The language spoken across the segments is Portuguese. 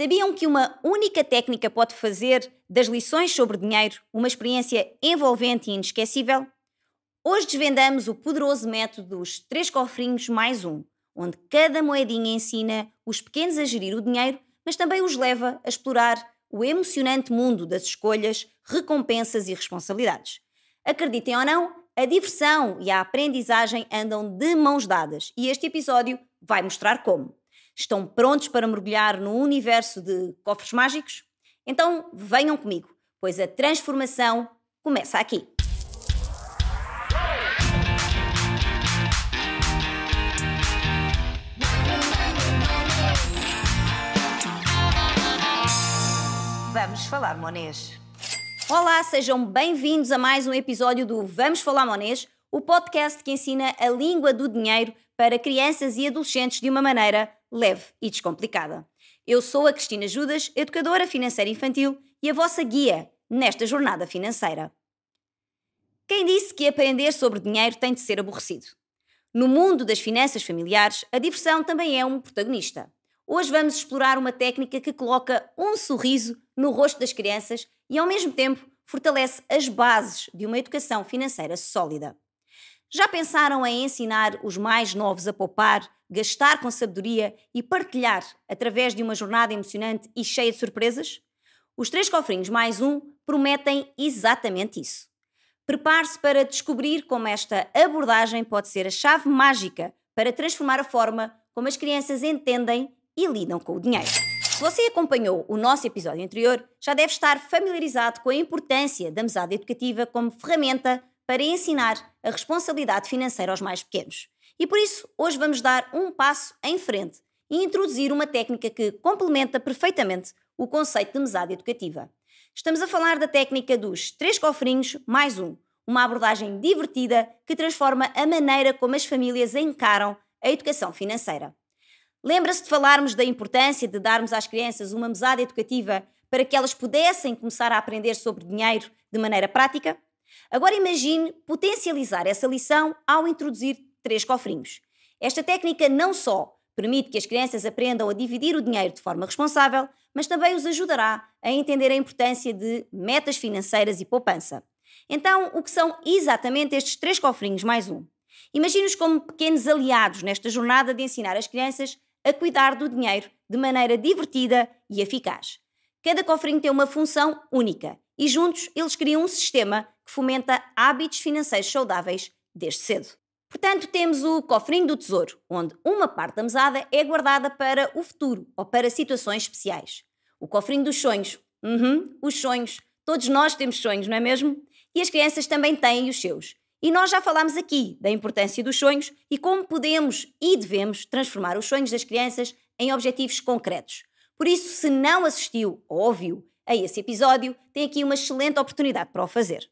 Sabiam que uma única técnica pode fazer das lições sobre dinheiro uma experiência envolvente e inesquecível? Hoje desvendamos o poderoso método dos três cofrinhos mais um, onde cada moedinha ensina os pequenos a gerir o dinheiro, mas também os leva a explorar o emocionante mundo das escolhas, recompensas e responsabilidades. Acreditem ou não, a diversão e a aprendizagem andam de mãos dadas e este episódio vai mostrar como. Estão prontos para mergulhar no universo de cofres mágicos? Então venham comigo, pois a transformação começa aqui. Vamos falar monês. Olá, sejam bem-vindos a mais um episódio do Vamos Falar Monês, o podcast que ensina a língua do dinheiro para crianças e adolescentes de uma maneira leve e descomplicada. Eu sou a Cristina Judas, educadora financeira infantil e a vossa guia nesta jornada financeira. Quem disse que aprender sobre dinheiro tem de ser aborrecido? No mundo das finanças familiares, a diversão também é um protagonista. Hoje vamos explorar uma técnica que coloca um sorriso no rosto das crianças e, ao mesmo tempo, fortalece as bases de uma educação financeira sólida. Já pensaram em ensinar os mais novos a poupar, gastar com sabedoria e partilhar através de uma jornada emocionante e cheia de surpresas? Os três cofrinhos mais um prometem exatamente isso. Prepare-se para descobrir como esta abordagem pode ser a chave mágica para transformar a forma como as crianças entendem e lidam com o dinheiro. Se você acompanhou o nosso episódio anterior, já deve estar familiarizado com a importância da mesada educativa como ferramenta para ensinar a responsabilidade financeira aos mais pequenos. E por isso, hoje vamos dar um passo em frente e introduzir uma técnica que complementa perfeitamente o conceito de mesada educativa. Estamos a falar da técnica dos três cofrinhos mais um, uma abordagem divertida que transforma a maneira como as famílias encaram a educação financeira. Lembra-se de falarmos da importância de darmos às crianças uma mesada educativa para que elas pudessem começar a aprender sobre dinheiro de maneira prática? Agora imagine potencializar essa lição ao introduzir três cofrinhos. Esta técnica não só permite que as crianças aprendam a dividir o dinheiro de forma responsável, mas também os ajudará a entender a importância de metas financeiras e poupança. Então, o que são exatamente estes três cofrinhos mais um? Imagine-os como pequenos aliados nesta jornada de ensinar as crianças a cuidar do dinheiro de maneira divertida e eficaz. Cada cofrinho tem uma função única e juntos eles criam um sistema que fomenta hábitos financeiros saudáveis desde cedo. Portanto, temos o cofrinho do tesouro, onde uma parte da mesada é guardada para o futuro ou para situações especiais. O cofrinho dos sonhos. Uhum, os sonhos. Todos nós temos sonhos, não é mesmo? E as crianças também têm os seus. E nós já falámos aqui da importância dos sonhos e como podemos e devemos transformar os sonhos das crianças em objetivos concretos. Por isso, se não assistiu ou ouviu a esse episódio, tem aqui uma excelente oportunidade para o fazer.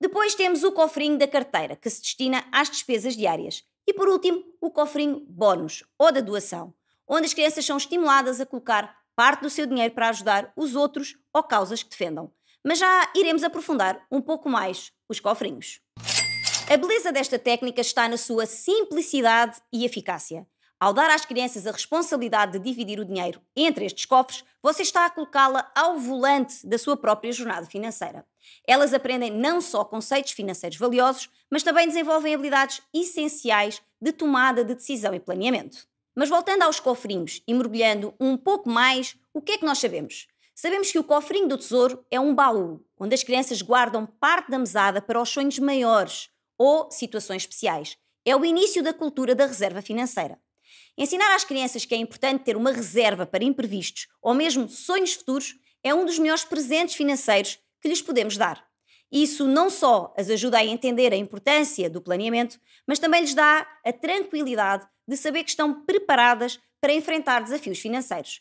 Depois temos o cofrinho da carteira, que se destina às despesas diárias. E por último, o cofrinho bónus ou da doação, onde as crianças são estimuladas a colocar parte do seu dinheiro para ajudar os outros ou causas que defendam. Mas já iremos aprofundar um pouco mais os cofrinhos. A beleza desta técnica está na sua simplicidade e eficácia. Ao dar às crianças a responsabilidade de dividir o dinheiro entre estes cofres, você está a colocá-la ao volante da sua própria jornada financeira. Elas aprendem não só conceitos financeiros valiosos, mas também desenvolvem habilidades essenciais de tomada de decisão e planeamento. Mas voltando aos cofrinhos e mergulhando um pouco mais, o que é que nós sabemos? Sabemos que o cofrinho do tesouro é um baú, onde as crianças guardam parte da mesada para os sonhos maiores, ou situações especiais. É o início da cultura da reserva financeira. Ensinar às crianças que é importante ter uma reserva para imprevistos ou mesmo sonhos futuros é um dos melhores presentes financeiros que lhes podemos dar. Isso não só as ajuda a entender a importância do planeamento, mas também lhes dá a tranquilidade de saber que estão preparadas para enfrentar desafios financeiros.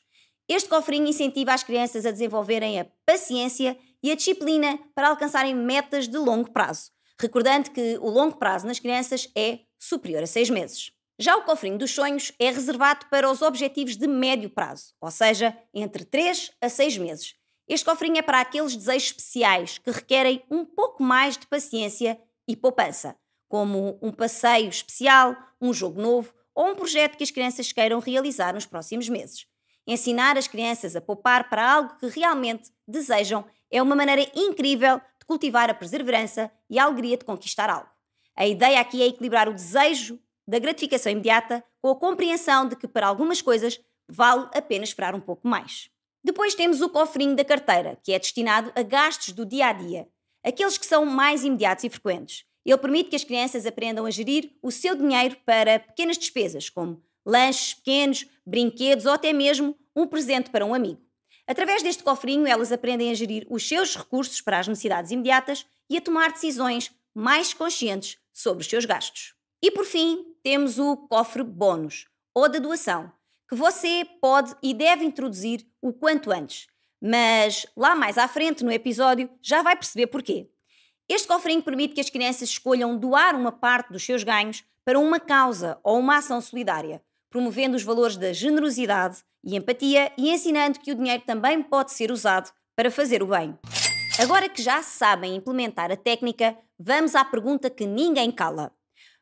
Este cofrinho incentiva as crianças a desenvolverem a paciência e a disciplina para alcançarem metas de longo prazo, recordando que o longo prazo nas crianças é superior a seis meses. Já o cofrinho dos sonhos é reservado para os objetivos de médio prazo, ou seja, entre 3 a 6 meses. Este cofrinho é para aqueles desejos especiais que requerem um pouco mais de paciência e poupança, como um passeio especial, um jogo novo ou um projeto que as crianças queiram realizar nos próximos meses. Ensinar as crianças a poupar para algo que realmente desejam é uma maneira incrível de cultivar a perseverança e a alegria de conquistar algo. A ideia aqui é equilibrar o desejo da gratificação imediata com a compreensão de que para algumas coisas vale a pena esperar um pouco mais. Depois temos o cofrinho da carteira, que é destinado a gastos do dia a dia, aqueles que são mais imediatos e frequentes. Ele permite que as crianças aprendam a gerir o seu dinheiro para pequenas despesas, como lanches pequenos, brinquedos ou até mesmo um presente para um amigo. Através deste cofrinho, elas aprendem a gerir os seus recursos para as necessidades imediatas e a tomar decisões mais conscientes sobre os seus gastos. E por fim, temos o cofre bônus, ou da doação, que você pode e deve introduzir o quanto antes. Mas lá mais à frente no episódio já vai perceber porquê. Este cofrinho permite que as crianças escolham doar uma parte dos seus ganhos para uma causa ou uma ação solidária, promovendo os valores da generosidade e empatia e ensinando que o dinheiro também pode ser usado para fazer o bem. Agora que já sabem implementar a técnica, vamos à pergunta que ninguém cala.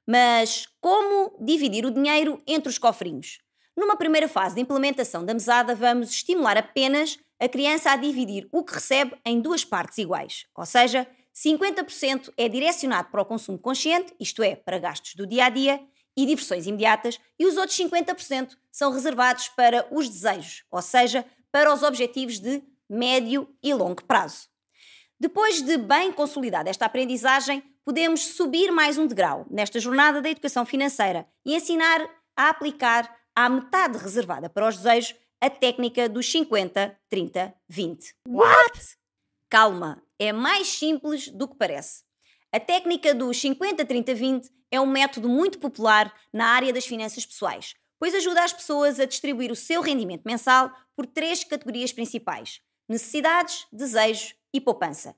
Mas como dividir o dinheiro entre os cofrinhos? Numa primeira fase de implementação da mesada, vamos estimular apenas a criança a dividir o que recebe em duas partes iguais, ou seja, 50% é direcionado para o consumo consciente, isto é, para gastos do dia a dia e diversões imediatas, e os outros 50% são reservados para os desejos, ou seja, para os objetivos de médio e longo prazo. Depois de bem consolidada esta aprendizagem, podemos subir mais um degrau nesta jornada da educação financeira e ensinar a aplicar à metade reservada para os desejos a técnica dos 50, 30, 20. What? Calma, é mais simples do que parece. A técnica dos 50, 30, 20 é um método muito popular na área das finanças pessoais, pois ajuda as pessoas a distribuir o seu rendimento mensal por três categorias principais: necessidades, desejos e poupança.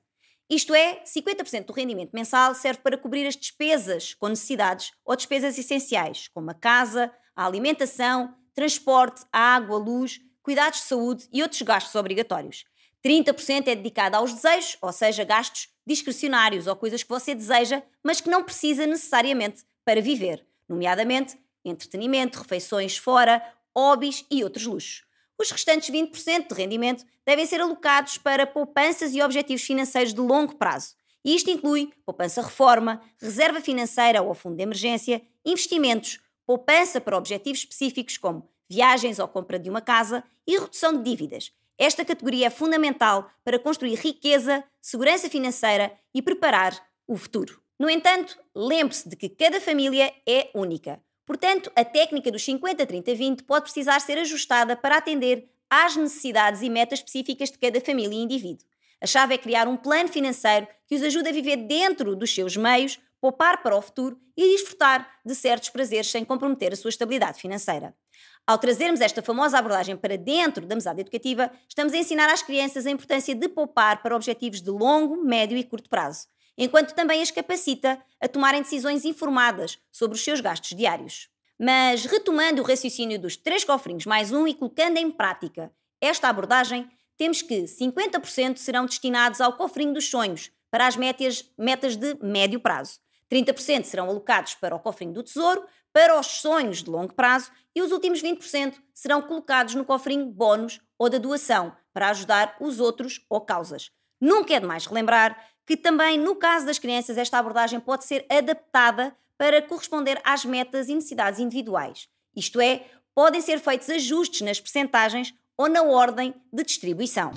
Isto é, 50% do rendimento mensal serve para cobrir as despesas com necessidades ou despesas essenciais, como a casa, a alimentação, transporte, água, luz, cuidados de saúde e outros gastos obrigatórios. 30% é dedicado aos desejos, ou seja, gastos discrecionários ou coisas que você deseja, mas que não precisa necessariamente para viver, nomeadamente entretenimento, refeições fora, hobbies e outros luxos. Os restantes 20% de rendimento devem ser alocados para poupanças e objetivos financeiros de longo prazo. E isto inclui poupança reforma, reserva financeira ou fundo de emergência, investimentos, poupança para objetivos específicos como viagens ou compra de uma casa e redução de dívidas. Esta categoria é fundamental para construir riqueza, segurança financeira e preparar o futuro. No entanto, lembre-se de que cada família é única. Portanto, a técnica dos 50-30-20 pode precisar ser ajustada para atender às necessidades e metas específicas de cada família e indivíduo. A chave é criar um plano financeiro que os ajude a viver dentro dos seus meios, poupar para o futuro e desfrutar de certos prazeres sem comprometer a sua estabilidade financeira. Ao trazermos esta famosa abordagem para dentro da mesada educativa, estamos a ensinar às crianças a importância de poupar para objetivos de longo, médio e curto prazo enquanto também as capacita a tomarem decisões informadas sobre os seus gastos diários. Mas retomando o raciocínio dos três cofrinhos mais um e colocando em prática esta abordagem, temos que 50% serão destinados ao cofrinho dos sonhos, para as metas, metas de médio prazo. 30% serão alocados para o cofrinho do tesouro, para os sonhos de longo prazo e os últimos 20% serão colocados no cofrinho bónus ou da doação, para ajudar os outros ou causas. Nunca é demais relembrar que também, no caso das crianças, esta abordagem pode ser adaptada para corresponder às metas e necessidades individuais. Isto é, podem ser feitos ajustes nas percentagens ou na ordem de distribuição.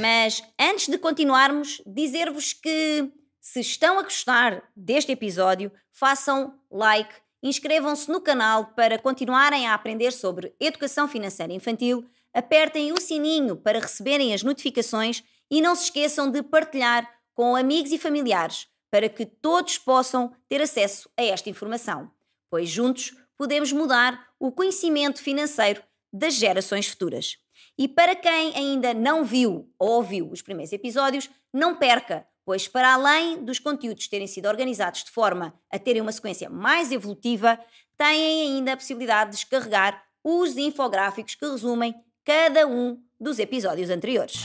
Mas antes de continuarmos, dizer-vos que se estão a gostar deste episódio, façam like, inscrevam-se no canal para continuarem a aprender sobre educação financeira infantil, apertem o sininho para receberem as notificações e não se esqueçam de partilhar com amigos e familiares para que todos possam ter acesso a esta informação, pois juntos podemos mudar o conhecimento financeiro das gerações futuras. E para quem ainda não viu ou ouviu os primeiros episódios, não perca, pois para além dos conteúdos terem sido organizados de forma a terem uma sequência mais evolutiva, têm ainda a possibilidade de descarregar os infográficos que resumem cada um dos episódios anteriores.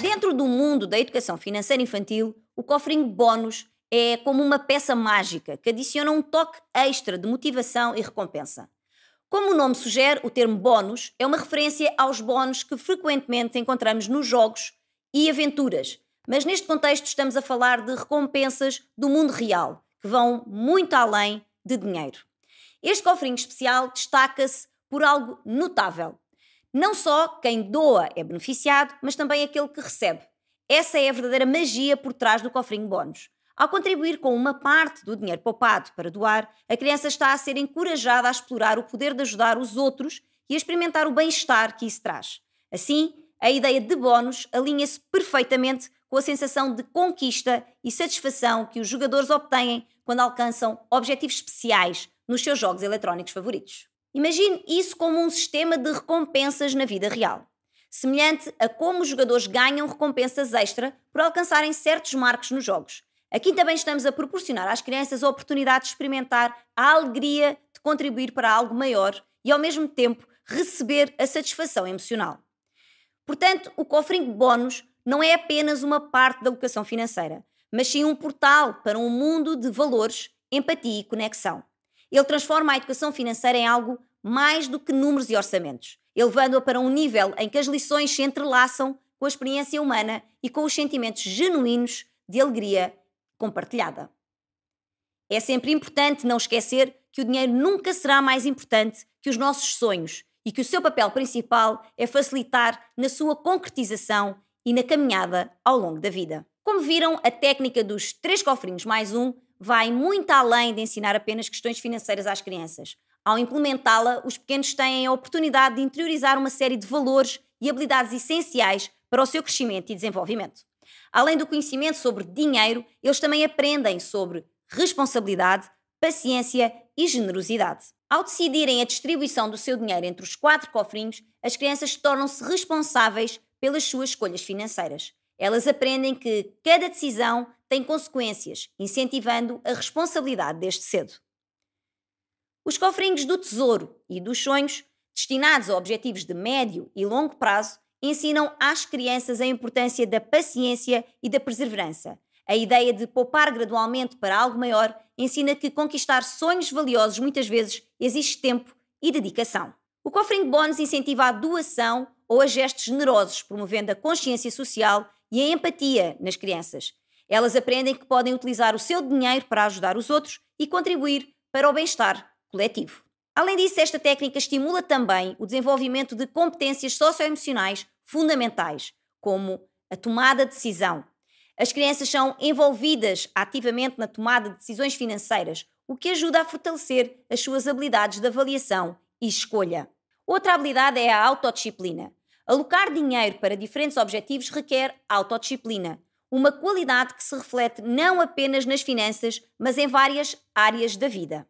Dentro do mundo da educação financeira infantil, o cofrinho bónus é como uma peça mágica que adiciona um toque extra de motivação e recompensa. Como o nome sugere, o termo bónus é uma referência aos bónus que frequentemente encontramos nos jogos e aventuras, mas neste contexto estamos a falar de recompensas do mundo real, que vão muito além de dinheiro. Este cofrinho especial destaca-se por algo notável. Não só quem doa é beneficiado, mas também aquele que recebe. Essa é a verdadeira magia por trás do cofrinho bónus. Ao contribuir com uma parte do dinheiro poupado para doar, a criança está a ser encorajada a explorar o poder de ajudar os outros e a experimentar o bem-estar que isso traz. Assim, a ideia de bónus alinha-se perfeitamente com a sensação de conquista e satisfação que os jogadores obtêm quando alcançam objetivos especiais nos seus jogos eletrónicos favoritos. Imagine isso como um sistema de recompensas na vida real, semelhante a como os jogadores ganham recompensas extra por alcançarem certos marcos nos jogos. Aqui também estamos a proporcionar às crianças a oportunidade de experimentar a alegria de contribuir para algo maior e, ao mesmo tempo, receber a satisfação emocional. Portanto, o cofrinho bónus não é apenas uma parte da educação financeira, mas sim um portal para um mundo de valores, empatia e conexão. Ele transforma a educação financeira em algo mais do que números e orçamentos, elevando-a para um nível em que as lições se entrelaçam com a experiência humana e com os sentimentos genuínos de alegria compartilhada. É sempre importante não esquecer que o dinheiro nunca será mais importante que os nossos sonhos e que o seu papel principal é facilitar na sua concretização e na caminhada ao longo da vida. Como viram, a técnica dos três cofrinhos mais um vai muito além de ensinar apenas questões financeiras às crianças. Ao implementá-la, os pequenos têm a oportunidade de interiorizar uma série de valores e habilidades essenciais para o seu crescimento e desenvolvimento. Além do conhecimento sobre dinheiro, eles também aprendem sobre responsabilidade, paciência e generosidade. Ao decidirem a distribuição do seu dinheiro entre os quatro cofrinhos, as crianças tornam-se responsáveis pelas suas escolhas financeiras. Elas aprendem que cada decisão tem consequências, incentivando a responsabilidade desde cedo. Os cofrinhos do tesouro e dos sonhos, destinados a objetivos de médio e longo prazo, ensinam às crianças a importância da paciência e da perseverança. A ideia de poupar gradualmente para algo maior ensina que conquistar sonhos valiosos muitas vezes exige tempo e dedicação. O cofrinho bónus incentiva a doação ou a gestos generosos, promovendo a consciência social e a empatia nas crianças. Elas aprendem que podem utilizar o seu dinheiro para ajudar os outros e contribuir para o bem-estar coletivo. Além disso, esta técnica estimula também o desenvolvimento de competências socioemocionais fundamentais, como a tomada de decisão. As crianças são envolvidas ativamente na tomada de decisões financeiras, o que ajuda a fortalecer as suas habilidades de avaliação e escolha. Outra habilidade é a autodisciplina. Alocar dinheiro para diferentes objetivos requer autodisciplina, uma qualidade que se reflete não apenas nas finanças, mas em várias áreas da vida.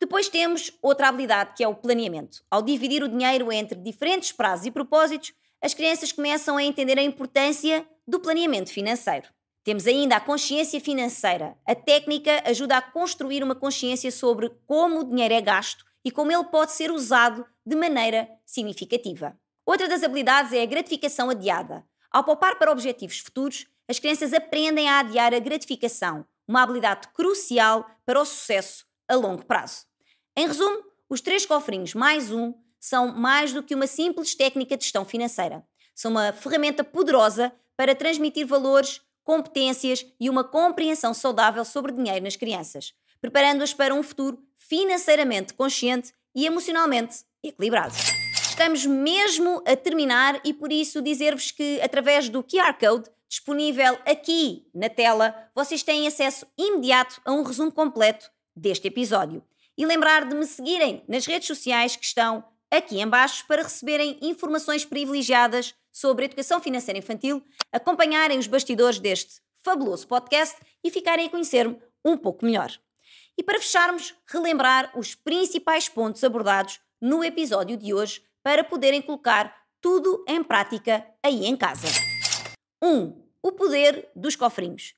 Depois temos outra habilidade que é o planeamento. Ao dividir o dinheiro entre diferentes prazos e propósitos, as crianças começam a entender a importância do planeamento financeiro. Temos ainda a consciência financeira. A técnica ajuda a construir uma consciência sobre como o dinheiro é gasto e como ele pode ser usado de maneira significativa. Outra das habilidades é a gratificação adiada. Ao poupar para objetivos futuros, as crianças aprendem a adiar a gratificação, uma habilidade crucial para o sucesso a longo prazo. Em resumo, os três cofrinhos mais um são mais do que uma simples técnica de gestão financeira. São uma ferramenta poderosa para transmitir valores, competências e uma compreensão saudável sobre dinheiro nas crianças, preparando-as para um futuro financeiramente consciente e emocionalmente equilibrado. Estamos mesmo a terminar e por isso dizer-vos que através do QR Code disponível aqui na tela, vocês têm acesso imediato a um resumo completo deste episódio. E lembrar de me seguirem nas redes sociais que estão aqui embaixo para receberem informações privilegiadas sobre educação financeira infantil, acompanharem os bastidores deste fabuloso podcast e ficarem a conhecer-me um pouco melhor. E para fecharmos, relembrar os principais pontos abordados no episódio de hoje para poderem colocar tudo em prática aí em casa. 1. Um, o poder dos cofrinhos.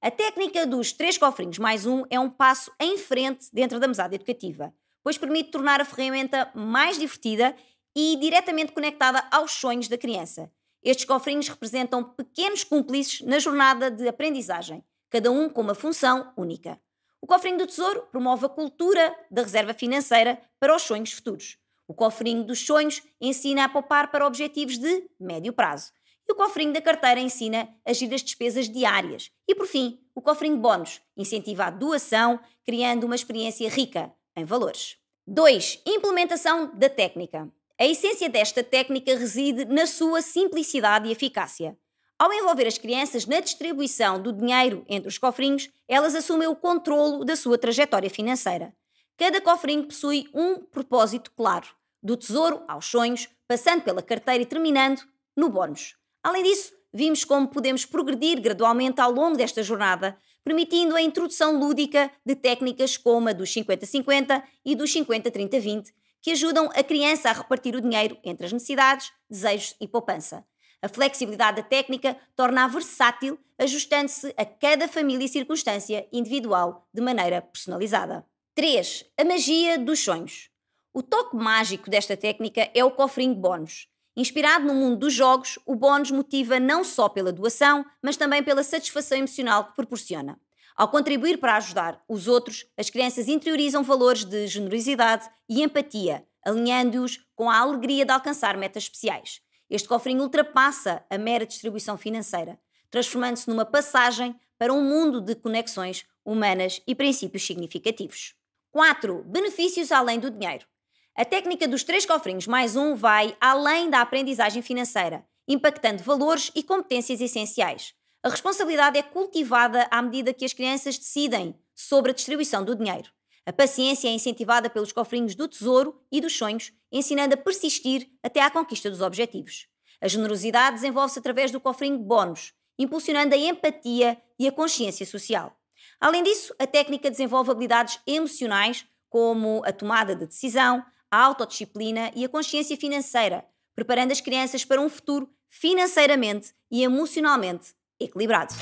A técnica dos três cofrinhos mais um é um passo em frente dentro da mesada educativa, pois permite tornar a ferramenta mais divertida e diretamente conectada aos sonhos da criança. Estes cofrinhos representam pequenos cúmplices na jornada de aprendizagem, cada um com uma função única. O cofrinho do tesouro promove a cultura da reserva financeira para os sonhos futuros. O cofrinho dos sonhos ensina a poupar para objetivos de médio prazo. E o cofrinho da carteira ensina a gerir as despesas diárias. E por fim, o cofrinho bónus incentiva a doação, criando uma experiência rica em valores. 2. Implementação da técnica. A essência desta técnica reside na sua simplicidade e eficácia. Ao envolver as crianças na distribuição do dinheiro entre os cofrinhos, elas assumem o controlo da sua trajetória financeira. Cada cofrinho possui um propósito claro, do tesouro aos sonhos, passando pela carteira e terminando no bónus. Além disso, vimos como podemos progredir gradualmente ao longo desta jornada, permitindo a introdução lúdica de técnicas como a dos 50-50 e dos 50-30-20, que ajudam a criança a repartir o dinheiro entre as necessidades, desejos e poupança. A flexibilidade da técnica torna-a versátil, ajustando-se a cada família e circunstância individual de maneira personalizada. 3. A magia dos sonhos. O toque mágico desta técnica é o cofrinho bónus. Inspirado no mundo dos jogos, o bónus motiva não só pela doação, mas também pela satisfação emocional que proporciona. Ao contribuir para ajudar os outros, as crianças interiorizam valores de generosidade e empatia, alinhando-os com a alegria de alcançar metas especiais. Este cofrinho ultrapassa a mera distribuição financeira, transformando-se numa passagem para um mundo de conexões humanas e princípios significativos. 4. Benefícios além do dinheiro. A técnica dos três cofrinhos mais um vai além da aprendizagem financeira, impactando valores e competências essenciais. A responsabilidade é cultivada à medida que as crianças decidem sobre a distribuição do dinheiro. A paciência é incentivada pelos cofrinhos do tesouro e dos sonhos, ensinando a persistir até à conquista dos objetivos. A generosidade desenvolve-se através do cofrinho bónus, impulsionando a empatia e a consciência social. Além disso, a técnica desenvolve habilidades emocionais, como a tomada de decisão, a autodisciplina e a consciência financeira, preparando as crianças para um futuro financeiramente e emocionalmente equilibrado.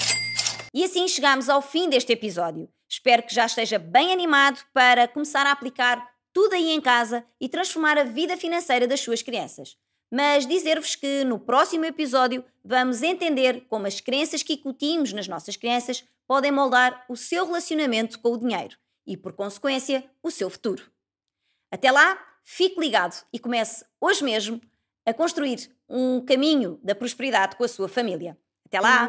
E assim chegamos ao fim deste episódio. Espero que já esteja bem animado para começar a aplicar tudo aí em casa e transformar a vida financeira das suas crianças. Mas dizer-vos que no próximo episódio vamos entender como as crenças que incutimos nas nossas crianças podem moldar o seu relacionamento com o dinheiro e, por consequência, o seu futuro. Até lá, fique ligado e comece hoje mesmo a construir um caminho da prosperidade com a sua família. Até lá!